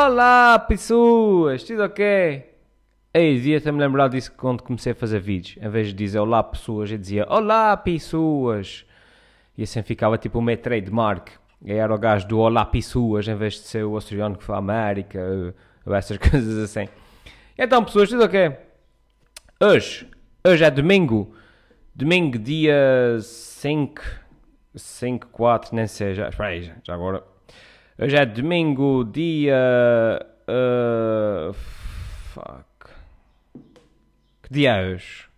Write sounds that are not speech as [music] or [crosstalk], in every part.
Olá, pessoas, tudo ok? Ei, devia-te-me lembrar disso quando comecei a fazer vídeos. Em vez de dizer olá, pessoas, eu dizia olá, pessoas. E assim ficava tipo o meu trademark. E era o gajo do olá, pessoas, em vez de ser o australiano que foi à América, ou essas [laughs] coisas assim. Então, pessoas, tudo ok? Hoje, hoje é domingo. Domingo, dia 5, 5, 4, nem sei, já, espera aí, já agora. Hoje é domingo, dia... Uh, fuck. Que dia é hoje?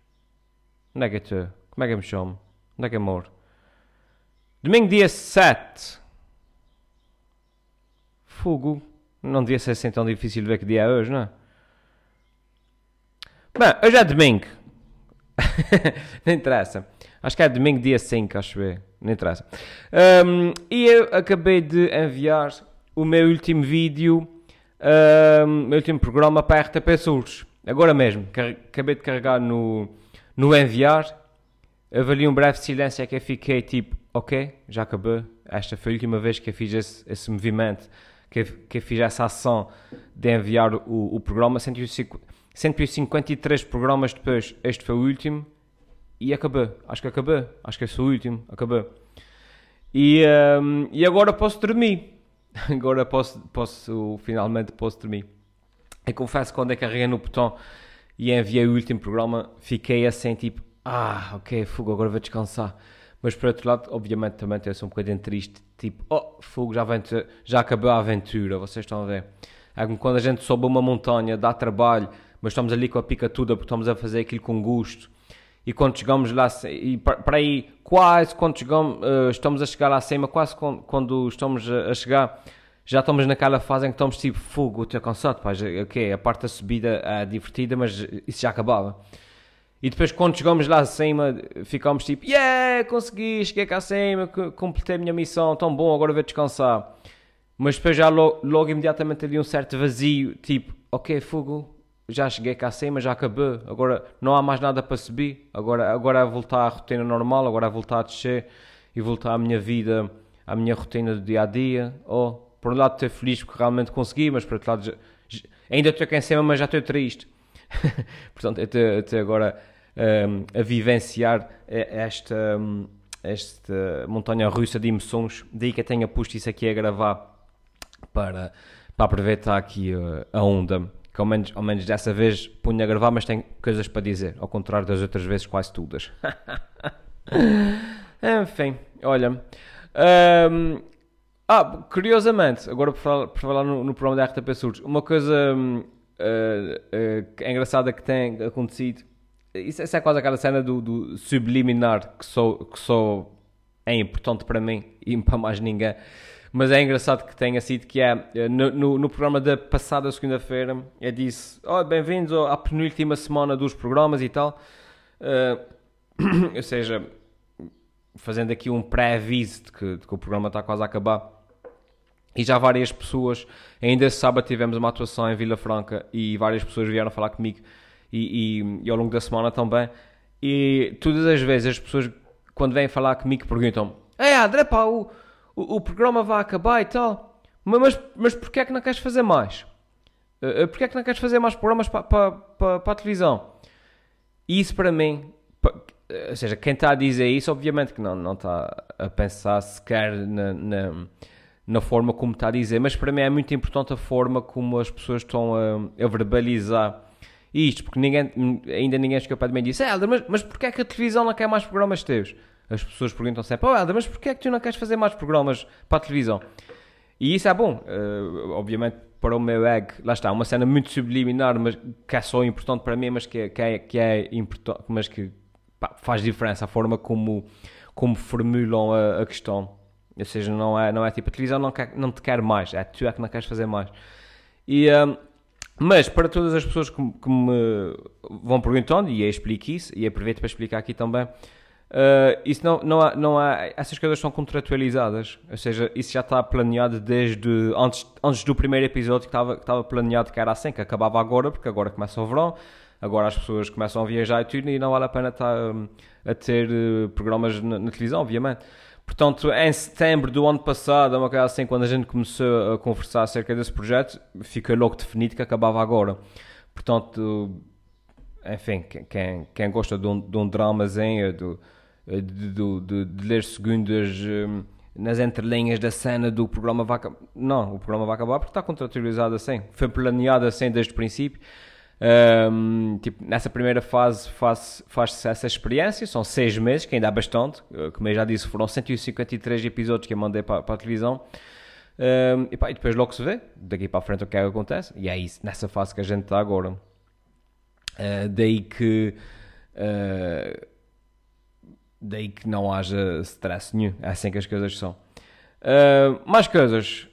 Onde é que? Como é que eu me chamo? Onde é que eu moro? Domingo, dia 7. Fogo. Não devia ser assim tão difícil ver que dia é hoje, não é? Bem, hoje é domingo. [laughs] não interessa. Acho que é domingo, dia 5, acho eu. Não interessa. Um, e eu acabei de enviar o meu último vídeo, o um, meu último programa para a RTP Surge. Agora mesmo, acabei de carregar no, no enviar, avali um breve silêncio que eu fiquei tipo, ok, já acabou, esta foi a última vez que eu fiz esse, esse movimento, que eu, que eu fiz essa ação de enviar o, o programa, 153 programas depois, este foi o último, e acabou, acho que acabou, acho que esse é o último, acabou. E, um, e agora posso dormir, [laughs] agora posso, posso, finalmente posso dormir. Eu confesso que quando eu carreguei no botão e enviei o último programa, fiquei assim tipo, ah, ok, fogo, agora vou descansar. Mas por outro lado, obviamente também estou um bocadinho triste, tipo, oh, fogo, já, já acabou a aventura, vocês estão a ver. É como quando a gente sobe uma montanha, dá trabalho, mas estamos ali com a pica toda porque estamos a fazer aquilo com gosto. E quando chegamos lá, e para aí, quase quando chegamos, uh, estamos a chegar lá acima, quase quando, quando estamos a, chegar, já estamos naquela fase em que estamos tipo, fogo, estou cansado, pá, ok, a parte da subida é divertida, mas isso já acabava. E depois quando chegamos lá acima, ficamos tipo, yeah, consegui, cheguei cá acima, completei a minha missão, tão bom, agora vou descansar. Mas depois já logo, logo imediatamente havia um certo vazio, tipo, ok, fogo, já cheguei cá acima, já acabou, agora não há mais nada para subir, agora, agora é voltar à rotina normal, agora é voltar a descer e voltar à minha vida, à minha rotina do dia a dia, ou por um lado estou feliz porque realmente consegui, mas por outro lado já, ainda estou aqui em cima, mas já estou triste. [laughs] Portanto, estou, estou agora um, a vivenciar esta, um, esta montanha russa de emoções, daí que eu tenha posto isso aqui a gravar para, para aproveitar aqui uh, a onda. Ao menos, ao menos dessa vez punha a gravar, mas tem coisas para dizer, ao contrário das outras vezes, quase todas. [laughs] Enfim, olha. Um, ah, curiosamente, agora por falar, por falar no, no, programa da RTP Surdos, uma coisa uh, uh, engraçada que tem acontecido, isso, isso, é quase aquela cena do, do subliminar que só, que só é importante para mim e para mais ninguém. Mas é engraçado que tenha sido que é eh, no, no, no programa da passada segunda-feira, eu disse: oh, bem-vindos à penúltima semana dos programas e tal. Uh, [coughs] ou seja, fazendo aqui um pré-aviso de que, de que o programa está quase a acabar. E já várias pessoas, ainda esse sábado tivemos uma atuação em Vila Franca e várias pessoas vieram falar comigo e, e, e, ao longo da semana também. E todas as vezes as pessoas, quando vêm falar comigo, perguntam: Ei André, pá, o, o, o, programa vai acabar e tal, mas, mas porquê é que não queres fazer mais? Uh, porquê é que não queres fazer mais programas para, para, para, para a televisão? E isso para mim, ou seja, quem está a dizer isso, obviamente que não, não está a pensar sequer na, na na forma como está a dizer, mas para mim é muito importante a forma como as pessoas estão a, a verbalizar isto, porque ninguém, ainda ninguém chegou para mim e disse, Helder, mas, mas porquê é que a televisão não quer mais programas teus? As pessoas perguntam sempre, oh Helder, mas porquê é que tu não queres fazer mais programas para a televisão? E isso é bom, uh, obviamente para o meu ego, lá está, uma cena muito subliminar, mas que é só importante para mim, mas que é, que é, que é importante, mas que pá, faz diferença a forma como, como formulam a, a questão. Ou seja, não é, não é tipo a televisão não, quer, não te quer mais, é tu é que não queres fazer mais. E, um, mas para todas as pessoas que, que, me vão perguntando, e eu explico isso, e aproveito para explicar aqui também, uh, isso não, não, há, não há, essas coisas são contratualizadas, ou seja, isso já está planeado desde antes, antes do primeiro episódio que estava, que estava planeado que era assim, que acabava agora, porque agora começa o verão, agora as pessoas começam a viajar e tudo, e não vale a pena estar um, a ter uh, programas na, na televisão, obviamente. Portanto, em setembro do ano passado, uma coisa assim, quando a gente começou a conversar acerca desse projeto, ficou logo definido que acabava agora. Portanto, enfim, quem, quem gosta de um, de um dramazinho, de, de, de, de ler segundas hum, nas entrelinhas da cena do programa vai. Não, o programa vai acabar porque está contratualizado assim. Foi planeado assim desde o princípio. Um, tipo, nessa primeira fase faz-se faz essa experiência, são seis meses, que ainda há bastante. Eh, como eu já disse, foram 153 episódios que eu mandei para, para a televisão. Um, e, pá, e, depois logo se vê, daqui para a frente, o que é que acontece. E é isso, nessa fase que a gente está agora. Uh, daí que. Uh, daí que não haja stress nenhum. É assim que as coisas são. Uh, mais coisas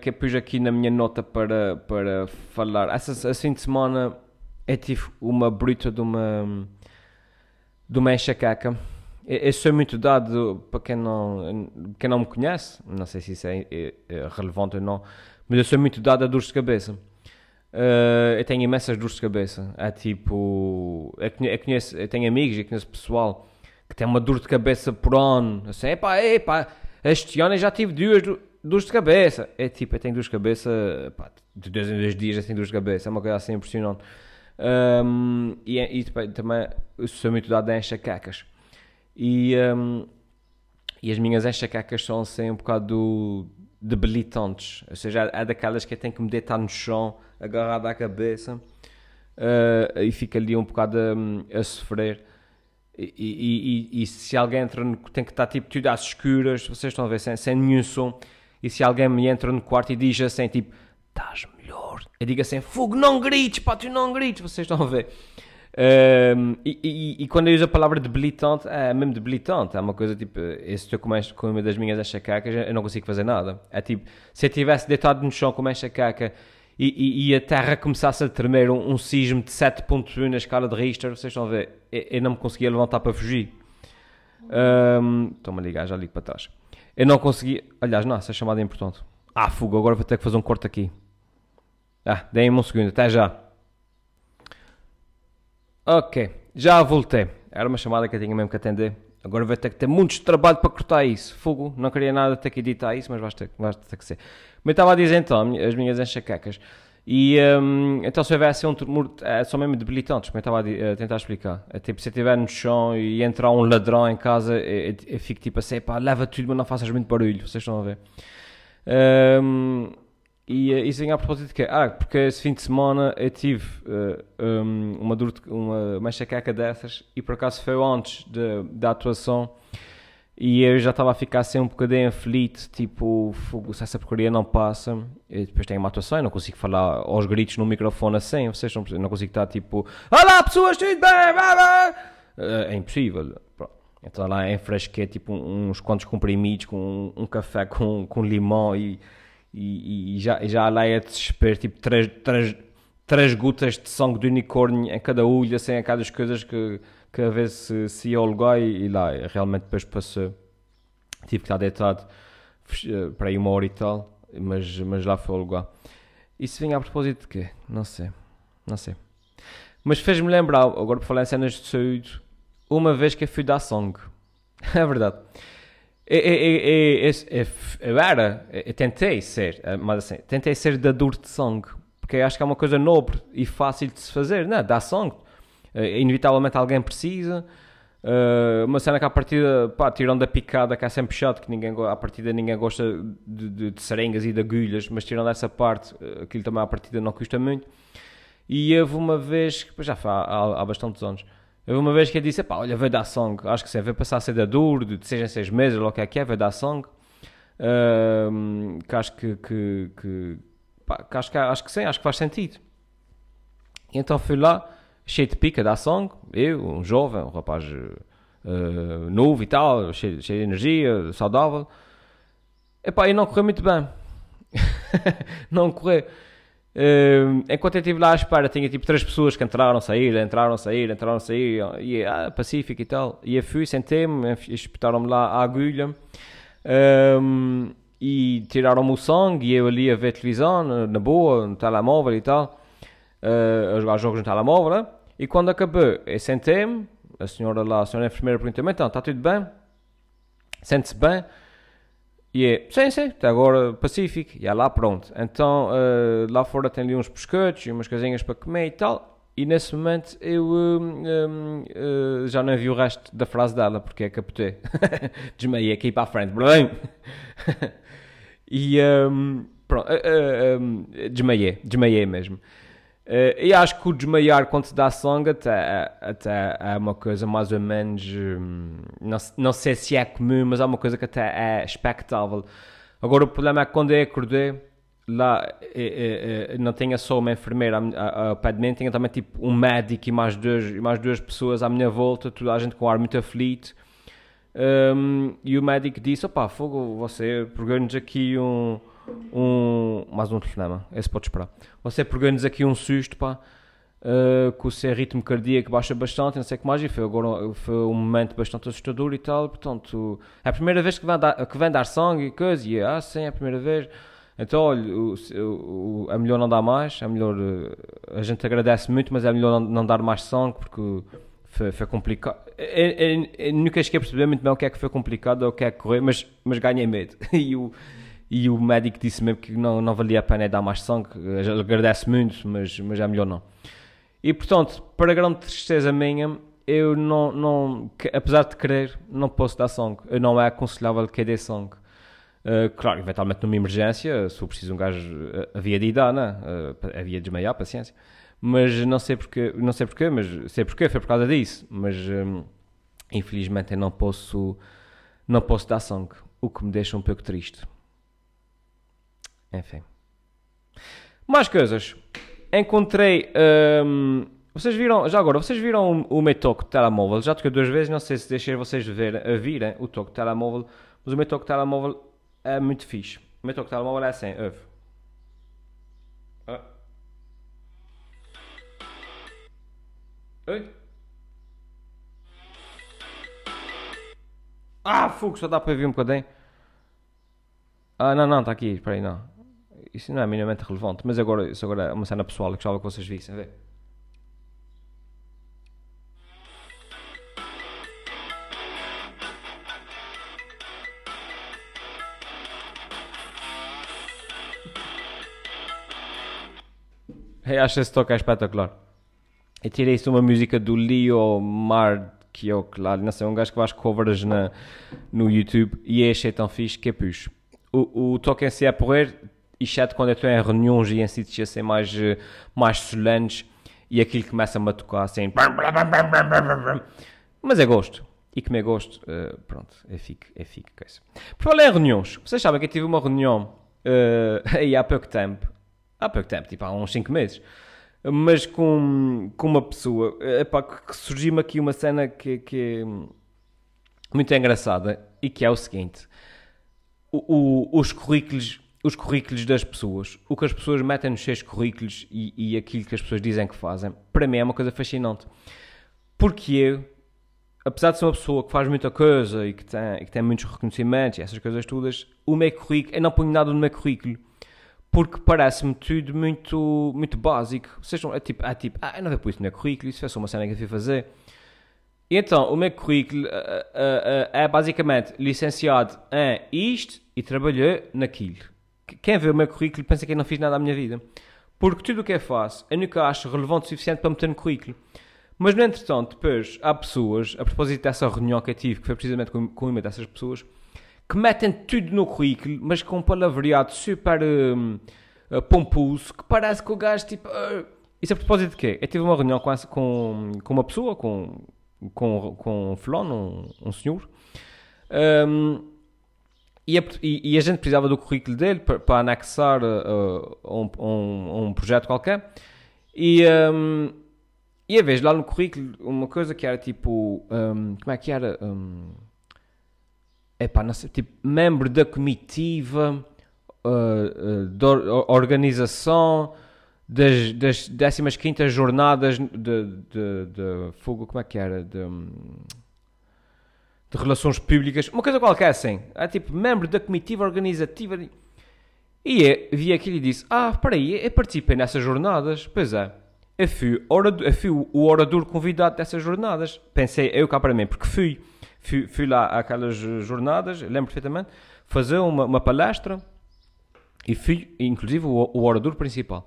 que eu pus aqui na minha nota para, para falar. Essa, assim de semana eu tive uma bruta de uma de uma enxaqueca. Eu sou muito dado, para quem não, quem não me conhece, não sei se isso é, é, é relevante ou não, mas eu sou muito dado a dores de cabeça. Uh, eu tenho imensas dores de cabeça. É tipo. Eu conheço, eu tenho amigos, eu conheço pessoal que tem uma dor de cabeça por ano. Assim, epá, epá, este ano eu já tive duas dores de cabeça. É tipo, eu tenho dores de cabeça, pá, de dois em dois dias eu tenho dores de cabeça. É uma coisa assim impressionante. Um, e, e também sou muito dado a enxaquecas. E, um, e as minhas enxaquecas são assim um bocado debilitantes. Ou seja, é daquelas que eu tenho que me deitar no chão, agarrado à cabeça, uh, e fico ali um bocado a, a sofrer. E, e, e, e, se alguém entra no, tem que estar tipo tudo às escuras, vocês estão a ver, sem, sem nenhum som. E se alguém me entra no quarto e diz assim, tipo, estás melhor. Eu digo assim, fogo, não grites, pá, tu não grites, vocês estão a ver. Um, e, quando eu uso a palavra debilitante, é mesmo debilitante. É uma coisa tipo, se estou com, com uma das minhas enxacacas, eu não consigo fazer nada. É tipo, se eu estivesse deitado no chão com uma enxacaca e, e, a terra começasse a tremer um, um sismo de 7.1 na escala de Richter, vocês estão a ver, eu, eu não me conseguia levantar para fugir. Estou-me a ligar, já ligo para trás. Eu não conseguia. Aliás, não, essa chamada é importante. Ah, fogo, agora vou ter que fazer um corte aqui. Ah, deem-me um segundo, até já. Ok, já voltei. Era uma chamada que eu tinha mesmo que atender. Agora vai ter que ter muito trabalho para cortar isso. Fogo, não queria nada ter que editar isso, mas vai ter, ter que ser. Mas estava a dizer então, as minhas enxaquecas. E um, então se houvesse um tumor, é, são mesmo debilitantes, como eu estava a, a, tentar explicar. É tipo, se eu estiver no chão e entrar um ladrão em casa, eu, eu fico tipo assim, pá, leva tudo, mas não faças muito barulho, vocês estão a ver. Um, e isso vem a propósito de quê? Ah, porque esse fim de semana eu tive uh, um, uma, dor, uma, uma dessas e por acaso foi antes de, da atuação e eu já estava a ficar assim um bocadinho aflito, tipo, se essa porcaria não passa, e depois tenho uma atuação e não consigo falar aos gritos no microfone assim, vocês não, não consigo estar tipo, Olá pessoas, tudo bem? É impossível. Então lá em fresquete, tipo uns quantos comprimidos com um, um café com, com limão e e, e já, já lá é desespero, tipo três, três, três gotas de sangue de unicórnio em cada olho, assim, aquelas coisas que, que a vezes se, se ia ao lugar e, e lá realmente depois passou. Tive que estar deitado eh, para aí uma hora e tal, mas, mas lá foi ao lugar. Isso vinha a propósito de quê? Não sei, não sei. Mas fez-me lembrar, agora por falar em cenas de saúde, uma vez que eu fui dar sangue. [laughs] é verdade. Eu, eu, era, eu tentei ser, eh, mas assim, tentei ser dador de sangue, porque acho que é uma coisa nobre e fácil de se fazer, não é? Dar sangue. Uh, inevitavelmente alguém precisa. Uh, uma cena que à partida, pá, tirando picada, que é sempre chato, que ninguém, à partida ninguém gosta de, de, de seringas e de agulhas, mas tirando essa parte, aquilo também à partida não custa muito. E houve uma vez, já foi há, há, há bastantes anos, Houve uma vez que eu disse, pá, olha, vai dar sangue. Acho que sim, vai passar a ser da duro, de seis em seis meses, ou o que é que é, vai dar sangue. Que acho que, que, que, pá, que, acho que acho que sim, acho que faz sentido. E então fui lá, cheio de pica, dar sangue. Eu, um jovem, um rapaz uh, novo e tal, cheio, cheio de energia, saudável. Epá, e não correu muito bem. [laughs] não correu. Uh, enquanto eu estive lá à espera, tinha tipo três pessoas que entraram, saíram, entraram, saíram, entraram, saíram, e ah, Pacífico e tal. E eu fui, sentei-me, espetaram-me lá a agulha um, e tiraram-me o sangue. E eu ali a ver televisão, na boa, no telemóvel e tal, uh, a jogar jogos no telemóvel. Né? E quando acabou, eu sentei-me, a senhora lá, a senhora enfermeira perguntou-me: então, está tudo bem? Sente-se bem? E é, sim, sim, até agora Pacífico, e é lá pronto. Então, uh, lá fora tem ali uns pescotos e umas casinhas para comer e tal. E nesse momento eu uh, já não vi o resto da frase dela, porque é capotei. [laughs] Desmaiei aqui para a frente. [laughs] e um, pronto, uh, desmaiei, desmaiei mesmo. Uh, e acho que o desmaiar quando se dá sangue até, até é uma coisa mais ou menos. Hum, não, não sei se é comum, mas é uma coisa que até é expectável. Agora o problema é que quando eu acordei, lá é, é, não tinha só uma enfermeira ao pé de mim, tinha também tipo um médico e mais duas, mais duas pessoas à minha volta, toda a gente com ar muito aflito. Um, e o médico disse: opá, fogo, você pegou-nos aqui um um. Mais um telefonema, esse pode esperar. Você pegou-nos aqui um susto, pá, uh, com o seu ritmo cardíaco baixa bastante, não sei o que mais, e foi agora foi um momento bastante assustador e tal. Portanto, é a primeira vez que vem dar, que vem dar sangue e coisa, e ah, sim, é a primeira vez. Então, olha, é melhor não dar mais, é melhor. Uh, a gente agradece muito, mas é melhor não, não dar mais sangue porque foi, foi complicado. Eu, eu, eu, nunca cheguei a perceber muito bem o que é que foi complicado ou o que é que correr, mas, mas ganhei medo. [laughs] e o e o médico disse mesmo que não, não valia a pena dar mais sangue, agradece muito, mas, mas é melhor não. E portanto, para grande tristeza minha, eu não, não apesar de querer, não posso dar sangue, não é aconselhável que eu dê sangue. Uh, claro, eventualmente numa emergência, se for preciso um gajo, uh, havia de ir dar, né? Uh, havia de desmaiar, paciência. Mas não sei porquê, não sei porquê, mas sei porquê, foi por causa disso. Mas um, infelizmente eu não posso, não posso dar sangue, o que me deixa um pouco triste. Enfim. Mais coisas. Encontrei. Um, vocês viram, já agora, vocês viram o, meu toque de telemóvel? Já toquei duas vezes, não sei se deixei vocês ver, a virem o toque de telemóvel, mas o meu toque de telemóvel é muito fixe. O meu toque de telemóvel é assim, ouve. Ah. Oi? Ah, fogo, só dá para ver um bocadinho. Ah, não, não, está aqui, espera aí, não isso não é minimamente relevante, mas agora, isso agora é uma cena pessoal que gostava que vocês vissem. Vê. Eu acho esse toque é espetacular. Eu tirei isso uma música do Leo Marchioclari, não sei, um gajo que faz covers na, no YouTube e achei tão fixe que é puxo. O, o toque em si é porrer, exceto quando eu estou em reuniões e em sítios assim mais, eh, mais solenes e aquilo começa-me a tocar assim. Mas é gosto. E como é gosto, uh, pronto, é fico, é fico. Por falar em reuniões, vocês sabem que eu tive uma reunião uh, [laughs] aí há pouco tempo, há pouco tempo, tipo há uns 5 meses, mas com, com uma pessoa, epá, que surgiu-me aqui uma cena que, que é muito engraçada e que é o seguinte: o, o, os currículos os currículos das pessoas, o que as pessoas metem nos seus currículos e, e, aquilo que as pessoas dizem que fazem, para mim é uma coisa fascinante. Porque eu, apesar de ser uma pessoa que faz muita coisa e que tem, e que tem muitos reconhecimentos e essas coisas todas, o meu currículo, eu não ponho nada no meu currículo porque parece-me tudo muito, muito básico. Seja, é tipo, é tipo, ah, eu não vou pôr isso no meu currículo, isso é só uma cena que eu fui fazer. E então, o meu currículo uh, uh, uh, é basicamente licenciado em isto e trabalhou naquilo quem vê o meu currículo pensa que eu não fiz nada à minha vida. Porque tudo o que eu faço, eu nunca acho relevante o suficiente para meter no currículo. Mas, no entretanto, depois há pessoas, a propósito dessa reunião que eu tive, que foi precisamente com, uma dessas pessoas, que metem tudo no currículo, mas com um palavreado super um, uh, pomposo, que parece que o gajo, tipo... Uh, isso a propósito de quê? Eu tive uma reunião com, essa, com, com uma pessoa, com, com, com um fulano, um, um senhor, um, e a, e, a, gente precisava do currículo dele para, para anexar uh, um, um, um, projeto qualquer. E, um, e a vez lá no currículo, uma coisa que era tipo. Um, como é que era? Um, epá, não sei, tipo, membro da comitiva, uh, uh, da organização das, das 15 jornadas de, de, de, fogo. Como é que era? De, de relações públicas, uma coisa qualquer assim. É tipo, membro da comitiva organizativa. E eu vi aquilo e disse: Ah, espera aí, eu participei nessas jornadas. Pois é, eu fui, orador, eu fui o orador convidado dessas jornadas. Pensei, eu cá para mim, porque fui. Fui, fui lá àquelas jornadas, lembro perfeitamente. fazer uma, uma palestra e fui, inclusive, o, o orador principal.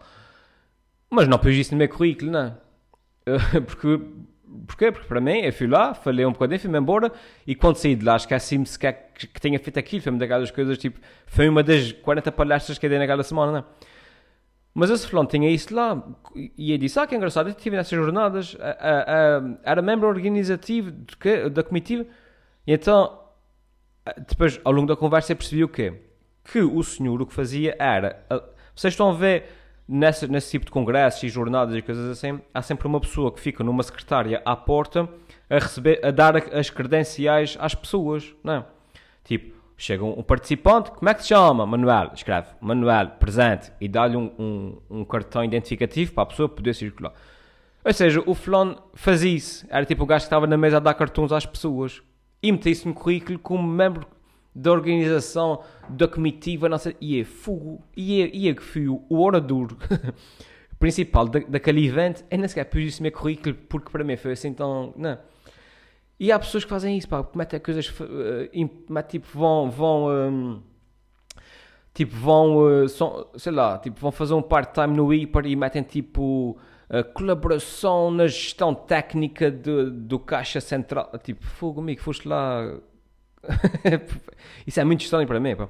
Mas não pus isso no meu currículo, não. [laughs] Porque, porquê? Porque para mim, eu fui lá, falei um bocadinho, fui-me embora e quando saí de lá, esqueci-me sequer que, que tinha feito aquilo. Foi uma daquelas coisas tipo, foi uma das 40 palestras que eu dei naquela semana, não. Mas esse fulano tinha isso lá e eu disse: Ah, que engraçado, eu estive nessas jornadas, a, a, a, era membro organizativo da comitiva. E então, depois, ao longo da conversa, eu percebi o quê? Que o senhor o que fazia era. Vocês estão a ver nesse, nesse tipo de congressos e jornadas e coisas assim, há sempre uma pessoa que fica numa secretária à porta a receber, a dar as credenciais às pessoas, não é? Tipo, chega um, participante, como é que se chama? Manuel, escreve, Manuel, presente, e dá-lhe um, um, um, cartão identificativo para a pessoa poder circular. Ou seja, o fulano fazia isso, era tipo o gajo que estava na mesa a dar cartões às pessoas, e metia isso no currículo como membro da organização, da comitiva, não sei, e é fogo, e é, e é que fui o orador [laughs] principal da, daquele evento, eu nem sequer pus no meu currículo, porque para mim foi assim tão, não. E há pessoas que fazem isso, pá, metem coisas, uh, tipo, vão, vão, um, tipo, vão, uh, são, sei lá, tipo, vão fazer um part-time no IPAR e metem, tipo, colaboração na gestão técnica de, do Caixa Central, tipo, fogo, amigo, foste lá [laughs] Isso é muito estranho para mim. Pá.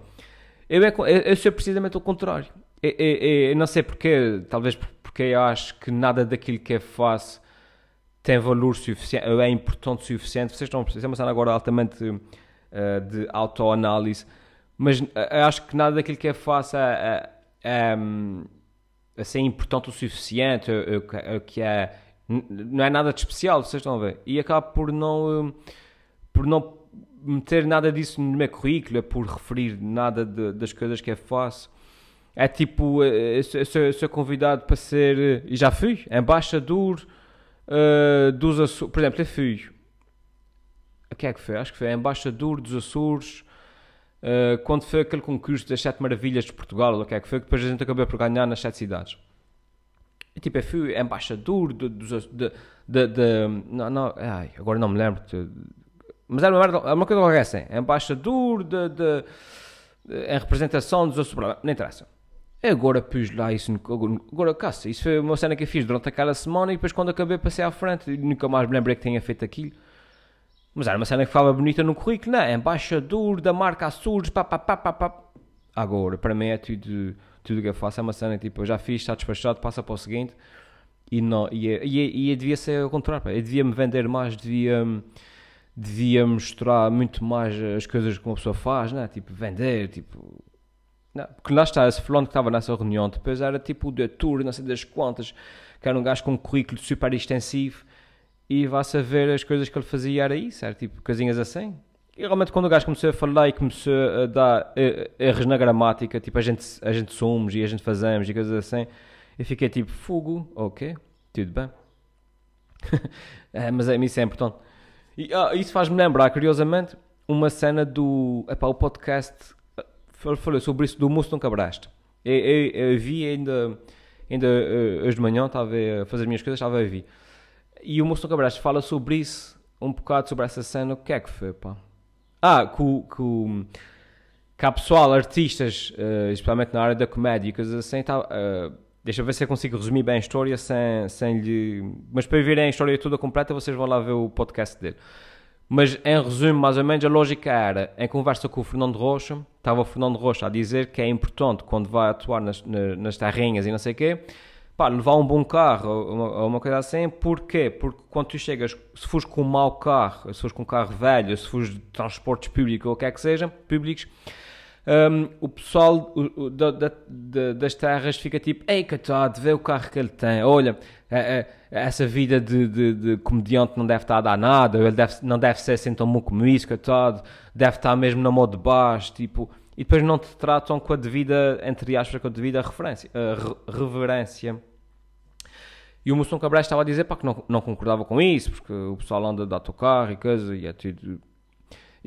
Eu, é, eu, sou precisamente o contrário. Eu, eu, eu, não sei porquê, talvez porque eu acho que nada daquilo que eu faço tem valor suficiente, é importante o suficiente. Vocês estão a precisar, mas agora altamente uh, de autoanálise, mas uh, eu acho que nada daquilo que eu faço é, é, é, é importante o suficiente, ou, que é, não é nada de especial, vocês estão a ver. E acabo por não, por não meter nada disso no meu currículo, é por referir nada de, das coisas que eu faço. É tipo, eu sou, eu sou convidado para ser, e já fui, embaixador uh, dos Açores. Por exemplo, eu fui. O que é que foi? Acho que foi embaixador dos Açores. Uh, quando foi aquele concurso das Sete Maravilhas de Portugal, o que é que foi? Que depois a gente acabou por ganhar nas sete cidades. E, tipo, eu fui embaixador dos. De, de, de, não, não, ai, agora não me lembro. De, mas era uma, uma coisa qualquer assim. Embaixador de, de, de, em representação dos Açores. Não interessa. Agora pus lá isso. Agora, caça. Isso foi uma cena que eu fiz durante aquela semana e depois quando acabei passei à frente e nunca mais me lembrei que tinha feito aquilo. Mas era uma cena que ficava bonita no currículo, não é? Embaixador da marca Açores, pá, pá, pá, pá, pá. Agora, para mim é tudo, tudo que eu faço. É uma cena tipo, eu já fiz, está despachado, passa para o seguinte. E, não, e, e, e, e devia ser ao contrário, eu devia me vender mais, devia devia mostrar muito mais as coisas que uma pessoa faz, né? Tipo, vender, tipo... Não, porque lá está, esse fulano que estava nessa reunião, depois era tipo o de tour, não sei das quantas, que era um gajo com um currículo super extensivo e vá-se a ver as coisas que ele fazia era isso, era tipo coisinhas assim. E realmente quando o gajo começou a falar e começou a dar erros na gramática, tipo a gente, a gente somos e a gente fazemos e coisas assim, eu fiquei tipo, fogo, ok, tudo bem. [laughs] é, mas é, isso é importante. E ah, isso faz-me lembrar, curiosamente, uma cena do. Epá, o podcast falou sobre isso do Moço Nunca Cabraste. Eu, eu, eu, vi ainda, ainda eh, hoje de manhã, estava a fazer as minhas coisas, estava a ver. E o Moço Nunca Cabraste fala sobre isso, um bocado sobre essa cena. O que é que foi, pá? Ah, que, que, que há pessoal, artistas, uh, especialmente na área da comédia e coisas assim, tá, uh, Deixa eu ver se eu consigo resumir bem a história sem, sem lhe. Mas para verem a história toda completa, vocês vão lá ver o podcast dele. Mas em resumo, mais ou menos, a lógica era: em conversa com o Fernando Rocha, estava o Fernando Rocha a dizer que é importante quando vai atuar nas, nas terrinhas e não sei o quê, pá, levar um bom carro ou uma, uma, coisa assim. Porquê? Porque quando tu chegas, se fores com um mau carro, se fores com um carro velho, se fores de transportes públicos ou o que é que seja, públicos um, o pessoal o, o, da, da, das terras fica tipo, ei, coitado, vê o carro que ele tem, olha, é, é, essa vida de, de, de, comediante não deve estar a dar nada, ele deve, não deve ser assim tão bom como isso, coitado, deve estar mesmo na moda de baixo, tipo, e depois não te tratam com a devida, entre aspas, com a devida referência, a reverência. E o Moção Cabral estava a dizer pá, que não, não concordava com isso, porque o pessoal anda de autocarro e coisa, e é tudo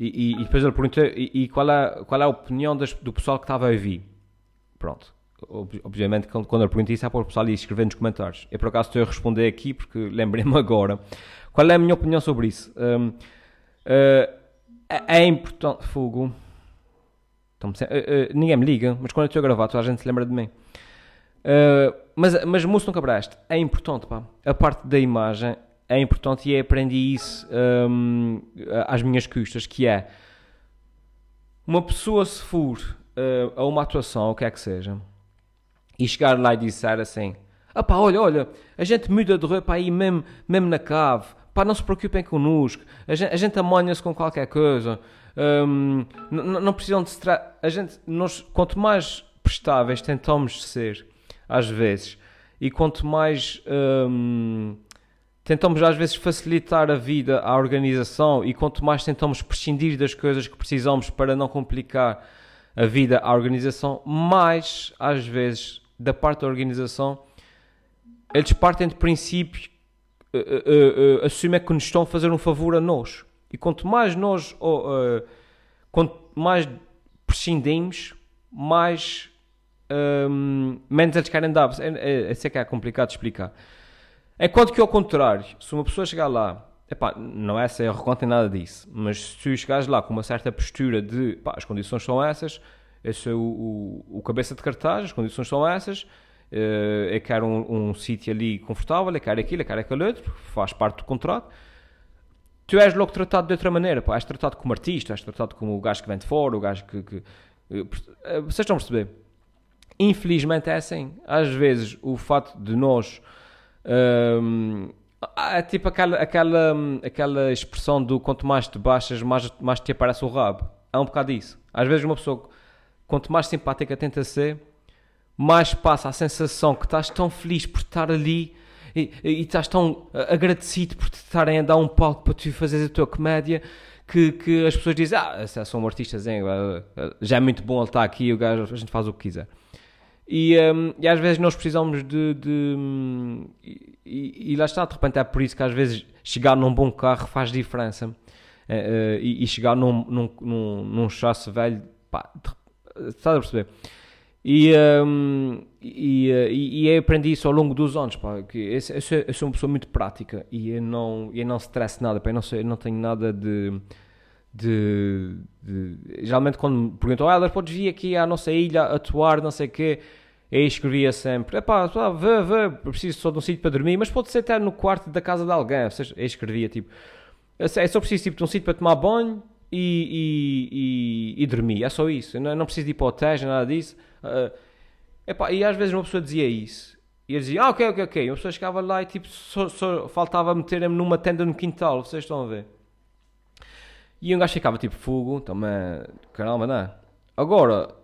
e, e, e depois ele perguntou e, e, qual, é, qual é a opinião das, do pessoal que estava a ouvir. Pronto. Obviamente, quando, quando ele perguntou isso, é para o pessoal ir escrever nos comentários. Eu, por acaso, estou a responder aqui porque lembrei-me [laughs] agora. Qual é a minha opinião sobre isso? Um, uh, é, é importante. Fogo. Uh, uh, ninguém me liga, mas quando eu estou a gravar, toda a gente se lembra de mim. Uh, mas, mas música nunca preste. É importante, pá. A parte da imagem é importante e eu aprendi isso um, às minhas custas, que é uma pessoa se for uh, a uma atuação, o que é que seja, e chegar lá e disser assim, ah olha, olha, a gente muda de roupa aí mesmo, mesmo na cave, pá, não se preocupem connosco, a gente, a gente amanha-se com qualquer coisa, um, não precisam de se a gente, nós, quanto mais prestáveis tentamos ser, às vezes, e quanto mais um, tentamos às vezes facilitar a vida à organização e quanto mais tentamos prescindir das coisas que precisamos para não complicar a vida à organização, mais às vezes da parte da organização eles partem de princípio uh, uh, uh, assumem que nos estão a fazer um favor a nós. E quanto mais nós uh, quanto mais prescindimos mais um, menos eles querem dar é, é, é, que é complicado de explicar Enquanto que ao contrário, se uma pessoa chegar lá, epá, não é ser arrogante nem nada disso, mas se tu chegares lá com uma certa postura de as condições são essas, esse é o, o, o cabeça de cartaz, as condições são essas, uh, eu quero um, um sítio ali confortável, eu quero aquilo, eu quero aquele outro, faz parte do contrato. Tu és logo tratado de outra maneira, pá, és tratado como artista, és tratado como o gajo que vem de fora, o gajo que. que uh, vocês estão a perceber? Infelizmente é assim. Às vezes o fato de nós um, é tipo aquela, aquela, aquela expressão do quanto mais te baixas, mais, mais te aparece o rabo. É um bocado isso. Às vezes uma pessoa, quanto mais simpática tenta ser, mais passa a sensação que estás tão feliz por estar ali e, e estás tão agradecido por te estarem a dar um palco para tu fazeres a tua comédia que, que as pessoas dizem, ah, se sou um artista, já é muito bom ele estar aqui, o gajo, a gente faz o que quiser. E, um, e às vezes nós precisamos de. de e, e, lá está, de repente é por isso que às vezes chegar num bom carro faz diferença. Uh, e, e, chegar num, num, num, num chasse velho, pá, estás a perceber? E, um, e, e, e, aprendi isso ao longo dos anos, pá, que eu, eu, sou, eu sou uma pessoa muito prática e eu não, eu não stress nada, pá, eu, não eu não tenho nada de, de, de, geralmente quando me perguntam, ah, podes vir aqui à nossa ilha atuar, não sei o quê, eu escrevia sempre: epá, vê, vê, preciso só de um sítio para dormir, mas pode ser até no quarto da casa de alguém. Ou seja, eu escrevia tipo: é só preciso tipo, de um sítio para tomar banho e, e, e, e dormir. É só isso. Eu não, não preciso de ir para nada disso. Uh, epá, e às vezes uma pessoa dizia isso. E eu dizia: ah, ok, ok, ok. E uma pessoa chegava lá e tipo, só, só faltava meter-me numa tenda no quintal. Vocês estão a ver? E um gajo ficava tipo: fogo, também, caramba, não é? Agora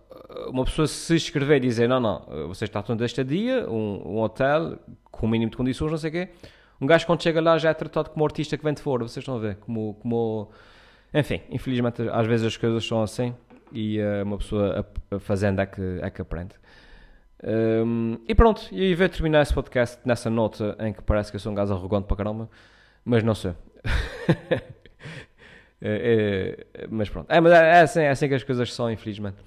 uma pessoa se escrever e dizer não, não, você está todo este dia, um, um, hotel com o mínimo de condições, não sei o quê, um gajo quando chega lá já é tratado como artista que vem de fora, vocês estão a ver, como, como... enfim, infelizmente às vezes as coisas são assim e uh, uma pessoa fazendo é que, é que aprende. Um, e pronto, e vou terminar esse podcast nessa nota em que parece que eu sou um gajo arrogante para caramba, mas não sei. [laughs] é, é, mas pronto, é, mas é, é, assim, é assim que as coisas são, infelizmente.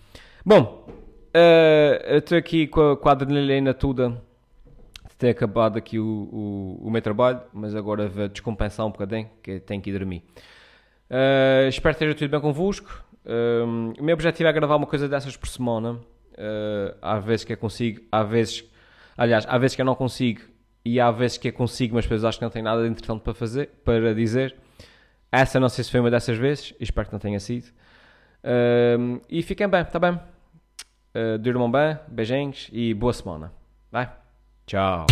Bom, uh, estou aqui com a, com a adrenalina toda de ter acabado aqui o, o, o meu trabalho, mas agora vou descompensar um bocadinho, que tenho que ir dormir. Uh, espero que esteja tudo bem convosco. Uh, o meu objetivo é gravar uma coisa dessas por semana. Uh, há vezes que eu consigo, há vezes, aliás, há vezes que eu não consigo e há vezes que eu consigo, mas depois acho que não tenho nada de interessante para fazer, para dizer. Essa não sei se foi uma dessas vezes, espero que não tenha sido. Uh, e fiquem bem, tá bem? Uh, durmam bem, beijinhos e boa semana. Vai? Tchau.